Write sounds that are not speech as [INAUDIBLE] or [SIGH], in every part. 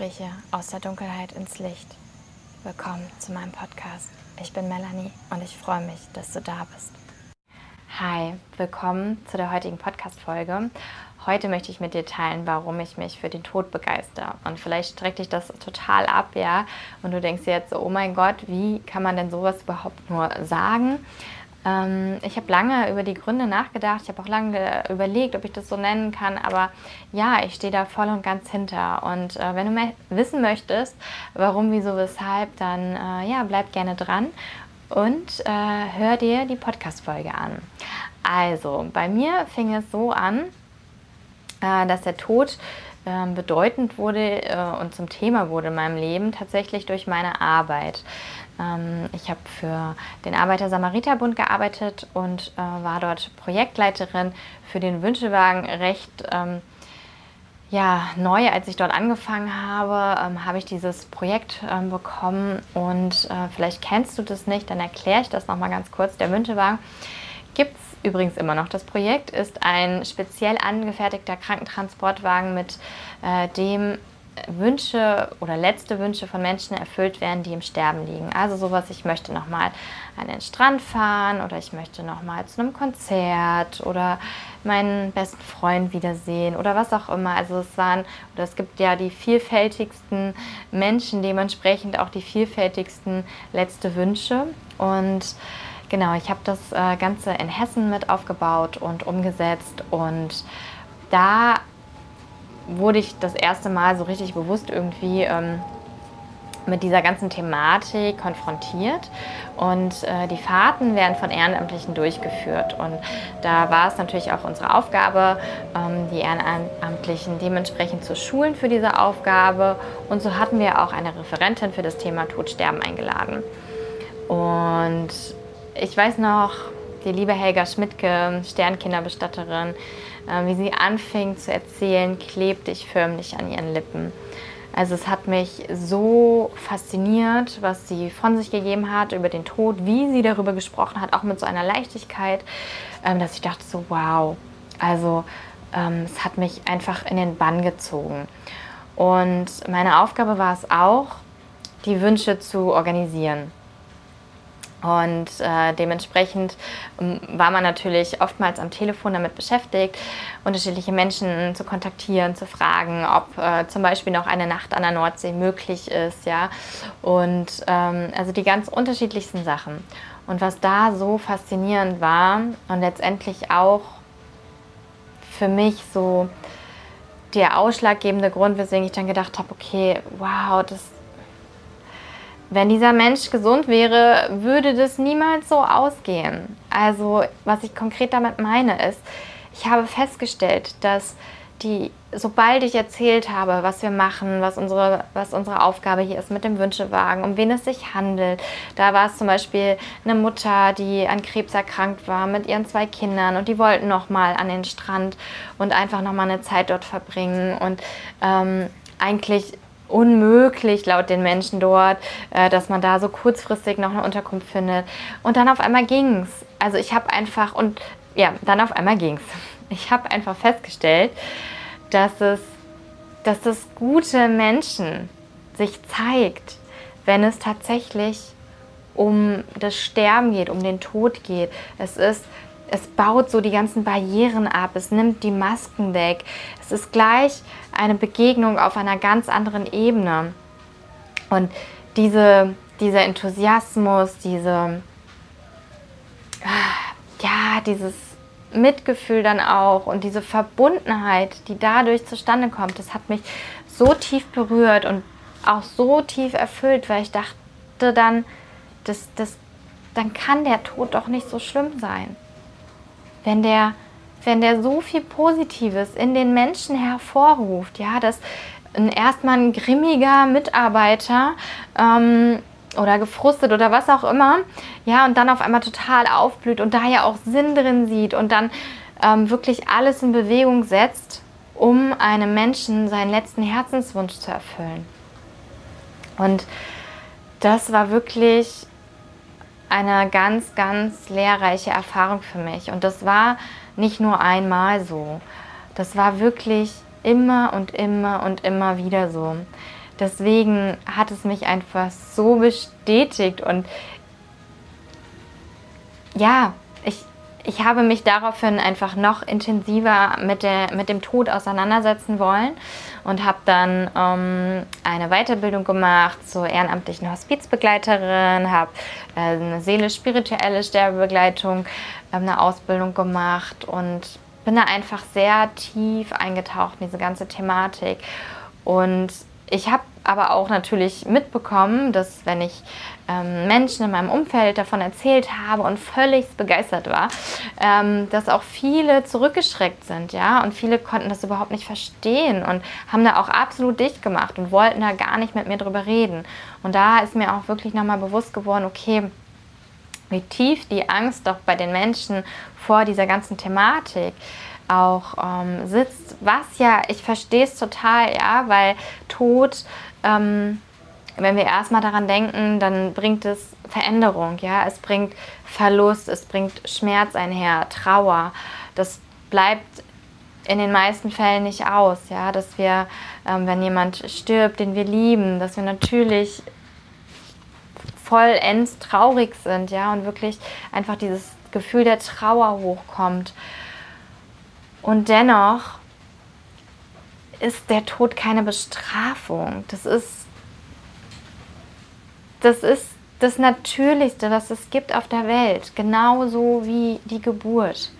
Gespräche aus der Dunkelheit ins Licht. Willkommen zu meinem Podcast. Ich bin Melanie und ich freue mich, dass du da bist. Hi, willkommen zu der heutigen Podcast-Folge. Heute möchte ich mit dir teilen, warum ich mich für den Tod begeister. Und vielleicht streckt dich das total ab, ja. Und du denkst dir jetzt so, oh mein Gott, wie kann man denn sowas überhaupt nur sagen? Ähm, ich habe lange über die Gründe nachgedacht. Ich habe auch lange überlegt, ob ich das so nennen kann. Aber ja, ich stehe da voll und ganz hinter. Und äh, wenn du wissen möchtest, warum, wieso, weshalb, dann äh, ja, bleib gerne dran und äh, hör dir die Podcast-Folge an. Also, bei mir fing es so an, äh, dass der Tod ähm, bedeutend wurde äh, und zum Thema wurde in meinem Leben tatsächlich durch meine Arbeit. Ähm, ich habe für den Arbeiter-Samariter-Bund gearbeitet und äh, war dort Projektleiterin für den Wünschewagen recht ähm, ja, neu, als ich dort angefangen habe, ähm, habe ich dieses Projekt ähm, bekommen und äh, vielleicht kennst du das nicht, dann erkläre ich das nochmal ganz kurz. Der Wünschewagen gibt es übrigens immer noch. Das Projekt ist ein speziell angefertigter Krankentransportwagen, mit äh, dem Wünsche oder letzte Wünsche von Menschen erfüllt werden, die im Sterben liegen. Also sowas, ich möchte nochmal an den Strand fahren oder ich möchte nochmal zu einem Konzert oder meinen besten Freund wiedersehen oder was auch immer. Also es waren, oder es gibt ja die vielfältigsten Menschen, dementsprechend auch die vielfältigsten letzte Wünsche. Und genau, ich habe das äh, Ganze in Hessen mit aufgebaut und umgesetzt und da wurde ich das erste Mal so richtig bewusst irgendwie ähm, mit dieser ganzen Thematik konfrontiert. Und äh, die Fahrten werden von Ehrenamtlichen durchgeführt. Und da war es natürlich auch unsere Aufgabe, ähm, die Ehrenamtlichen dementsprechend zu schulen für diese Aufgabe. Und so hatten wir auch eine Referentin für das Thema Todsterben eingeladen. Und ich weiß noch, die liebe Helga Schmidtke, Sternkinderbestatterin, wie sie anfing zu erzählen, klebte ich förmlich an ihren Lippen. Also es hat mich so fasziniert, was sie von sich gegeben hat über den Tod, wie sie darüber gesprochen hat, auch mit so einer Leichtigkeit, ähm, dass ich dachte so, wow, also ähm, es hat mich einfach in den Bann gezogen. Und meine Aufgabe war es auch, die Wünsche zu organisieren. Und äh, dementsprechend ähm, war man natürlich oftmals am Telefon damit beschäftigt, unterschiedliche Menschen zu kontaktieren, zu fragen, ob äh, zum Beispiel noch eine Nacht an der Nordsee möglich ist, ja. Und ähm, also die ganz unterschiedlichsten Sachen. Und was da so faszinierend war und letztendlich auch für mich so der ausschlaggebende Grund, weswegen ich dann gedacht habe, okay, wow, das wenn dieser Mensch gesund wäre, würde das niemals so ausgehen. Also, was ich konkret damit meine, ist, ich habe festgestellt, dass die, sobald ich erzählt habe, was wir machen, was unsere, was unsere Aufgabe hier ist mit dem Wünschewagen, um wen es sich handelt, da war es zum Beispiel eine Mutter, die an Krebs erkrankt war mit ihren zwei Kindern und die wollten nochmal an den Strand und einfach nochmal eine Zeit dort verbringen und ähm, eigentlich unmöglich laut den Menschen dort, äh, dass man da so kurzfristig noch eine Unterkunft findet. Und dann auf einmal ging's. Also ich habe einfach und ja, dann auf einmal ging's. [LAUGHS] Ich habe einfach festgestellt, dass es, dass das gute Menschen sich zeigt, wenn es tatsächlich um das Sterben geht, um den Tod geht. Es ist es baut so die ganzen Barrieren ab, es nimmt die Masken weg. Es ist gleich eine Begegnung auf einer ganz anderen Ebene. Und diese, dieser Enthusiasmus, diese, ja, dieses Mitgefühl dann auch und diese Verbundenheit, die dadurch zustande kommt, das hat mich so tief berührt und auch so tief erfüllt, weil ich dachte dann, das, das, dann kann der Tod doch nicht so schlimm sein wenn der, wenn der so viel Positives in den Menschen hervorruft, ja, dass erstmal ein grimmiger Mitarbeiter ähm, oder gefrustet oder was auch immer, ja, und dann auf einmal total aufblüht und da ja auch Sinn drin sieht und dann ähm, wirklich alles in Bewegung setzt, um einem Menschen seinen letzten Herzenswunsch zu erfüllen. Und das war wirklich eine ganz, ganz lehrreiche Erfahrung für mich. Und das war nicht nur einmal so. Das war wirklich immer und immer und immer wieder so. deswegen hat es mich einfach so bestätigt und ja, ich, ich habe mich daraufhin einfach noch intensiver mit, der, mit dem Tod auseinandersetzen wollen und habe dann ähm, eine Weiterbildung gemacht zur ehrenamtlichen Hospizbegleiterin, habe äh, eine seelisch-spirituelle Sterbebegleitung, äh, eine Ausbildung gemacht und bin da einfach sehr tief eingetaucht in diese ganze Thematik. Und ich habe aber auch natürlich mitbekommen, dass wenn ich ähm, Menschen in meinem Umfeld davon erzählt habe und völlig begeistert war, ähm, dass auch viele zurückgeschreckt sind, ja, und viele konnten das überhaupt nicht verstehen und haben da auch absolut dicht gemacht und wollten da gar nicht mit mir drüber reden. Und da ist mir auch wirklich nochmal bewusst geworden, okay, wie tief die Angst doch bei den Menschen vor dieser ganzen Thematik auch ähm, sitzt, was ja, ich verstehe es total, ja, weil Tod, ähm, wenn wir erstmal daran denken, dann bringt es Veränderung, ja, es bringt Verlust, es bringt Schmerz einher, Trauer. Das bleibt in den meisten Fällen nicht aus, ja, dass wir, ähm, wenn jemand stirbt, den wir lieben, dass wir natürlich vollends traurig sind, ja, und wirklich einfach dieses Gefühl der Trauer hochkommt. Und dennoch ist der Tod keine Bestrafung. Das ist das ist das Natürlichste, was es gibt auf der Welt, genauso wie die Geburt.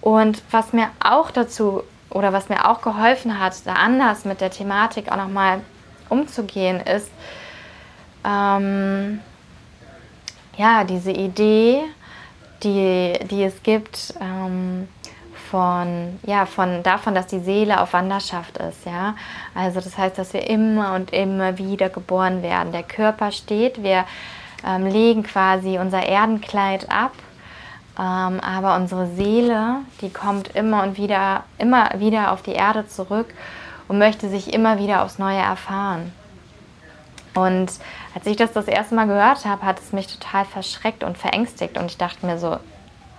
Und was mir auch dazu oder was mir auch geholfen hat, da anders mit der Thematik auch nochmal umzugehen, ist ähm, ja diese Idee, die, die es gibt, ähm, von, ja, von davon, dass die Seele auf Wanderschaft ist, ja. Also das heißt, dass wir immer und immer wieder geboren werden. Der Körper steht, wir ähm, legen quasi unser Erdenkleid ab, ähm, aber unsere Seele, die kommt immer und wieder, immer wieder auf die Erde zurück und möchte sich immer wieder aufs Neue erfahren. Und als ich das das erste Mal gehört habe, hat es mich total verschreckt und verängstigt und ich dachte mir so,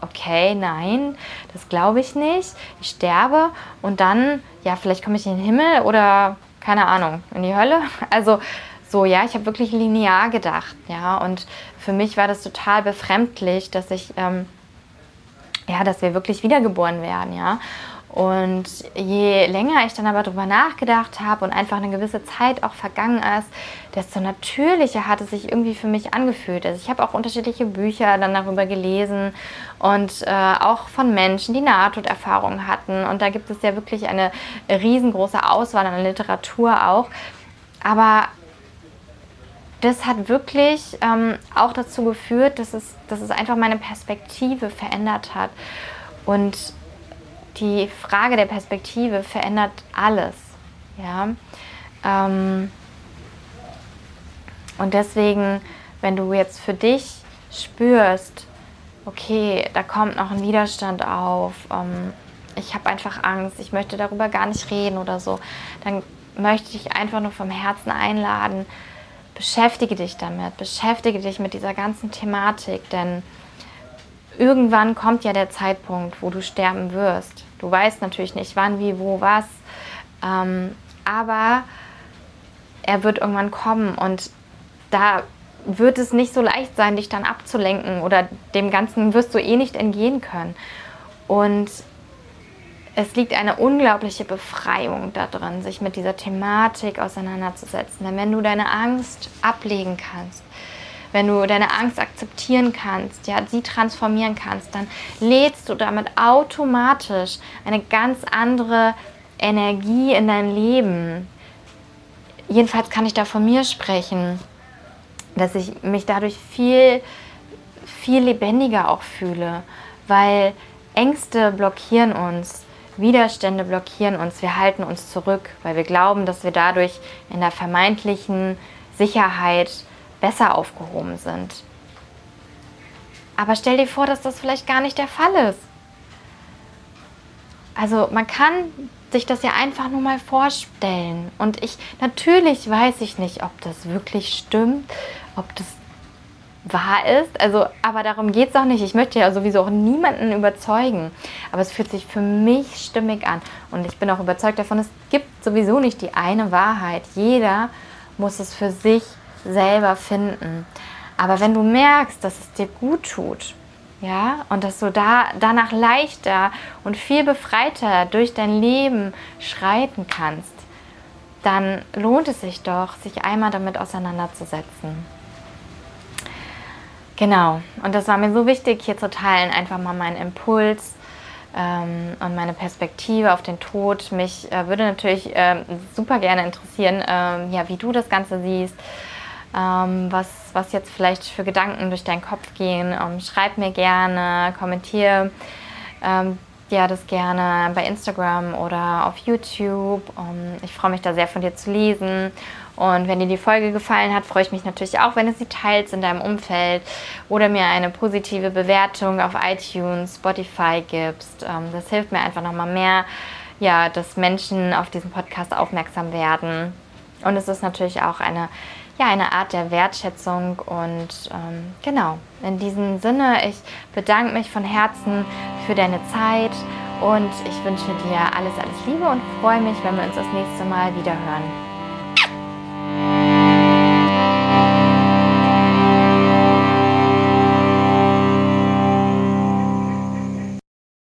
okay, nein, das glaube ich nicht. Ich sterbe und dann, ja, vielleicht komme ich in den Himmel oder keine Ahnung, in die Hölle. [LAUGHS] Also so, ja, ich habe wirklich linear gedacht, ja, und für mich war das total befremdlich, dass ich, ähm, ja, dass wir wirklich wiedergeboren werden, ja. Und je länger ich dann aber darüber nachgedacht habe und einfach eine gewisse Zeit auch vergangen ist, desto natürlicher hat es sich irgendwie für mich angefühlt. Also ich habe auch unterschiedliche Bücher dann darüber gelesen und äh, auch von Menschen, die Nahtoderfahrungen hatten. Und da gibt es ja wirklich eine riesengroße Auswahl an Literatur auch. Aber das hat wirklich ähm, auch dazu geführt, dass es, dass es einfach meine Perspektive verändert hat. Und die Frage der Perspektive verändert alles. Ja? Ähm, und deswegen, wenn du jetzt für dich spürst, okay, da kommt noch ein Widerstand auf, ähm, ich habe einfach Angst, ich möchte darüber gar nicht reden oder so, dann möchte ich einfach nur vom Herzen einladen, beschäftige dich damit, beschäftige dich mit dieser ganzen Thematik, denn irgendwann kommt ja der Zeitpunkt, wo du sterben wirst. Du weißt natürlich nicht, wann, wie, wo, was, ähm, aber er wird irgendwann kommen und da wird es nicht so leicht sein, dich dann abzulenken oder dem Ganzen wirst du eh nicht entgehen können. Und es liegt eine unglaubliche Befreiung darin, sich mit dieser Thematik auseinanderzusetzen. Denn wenn du deine Angst ablegen kannst, wenn du deine Angst akzeptieren kannst, ja, sie transformieren kannst, dann lädst du damit automatisch eine ganz andere Energie in dein Leben. Jedenfalls kann ich da von mir sprechen, dass ich mich dadurch viel, viel lebendiger auch fühle, weil Ängste blockieren uns. Widerstände blockieren uns, wir halten uns zurück, weil wir glauben, dass wir dadurch in der vermeintlichen Sicherheit besser aufgehoben sind. Aber stell dir vor, dass das vielleicht gar nicht der Fall ist. Also man kann sich das ja einfach nur mal vorstellen. Und ich, natürlich weiß ich nicht, ob das wirklich stimmt, ob das wahr ist. Also, aber darum geht es auch nicht. Ich möchte ja sowieso auch niemanden überzeugen. Aber es fühlt sich für mich stimmig an. Und ich bin auch überzeugt davon, es gibt sowieso nicht die eine Wahrheit. Jeder muss es für sich selber finden. Aber wenn du merkst, dass es dir gut tut, ja, und dass du da danach leichter und viel befreiter durch dein Leben schreiten kannst, dann lohnt es sich doch, sich einmal damit auseinanderzusetzen. Genau, und das war mir so wichtig, hier zu teilen, einfach mal meinen Impuls ähm, und meine Perspektive auf den Tod. Mich äh, würde natürlich ähm, super gerne interessieren, ähm, ja, wie du das Ganze siehst, was, was jetzt vielleicht für Gedanken durch deinen Kopf gehen. Ähm, schreib mir gerne, kommentiere ähm, ja, das gerne bei Instagram oder auf YouTube. ich freue mich da sehr von dir zu lesen und wenn dir die Folge gefallen hat, freue ich mich natürlich auch, wenn du sie teilst in deinem Umfeld oder mir eine positive Bewertung auf iTunes, Spotify gibst. Ähm, das hilft mir einfach nochmal mehr, ja, dass Menschen auf diesen Podcast aufmerksam werden. Und es ist natürlich auch eine, ja, eine Art der Wertschätzung. Und ähm, genau, in diesem Sinne, ich bedanke mich von Herzen für deine Zeit und ich wünsche dir alles, alles Liebe und freue mich, wenn wir uns das nächste Mal wieder hören.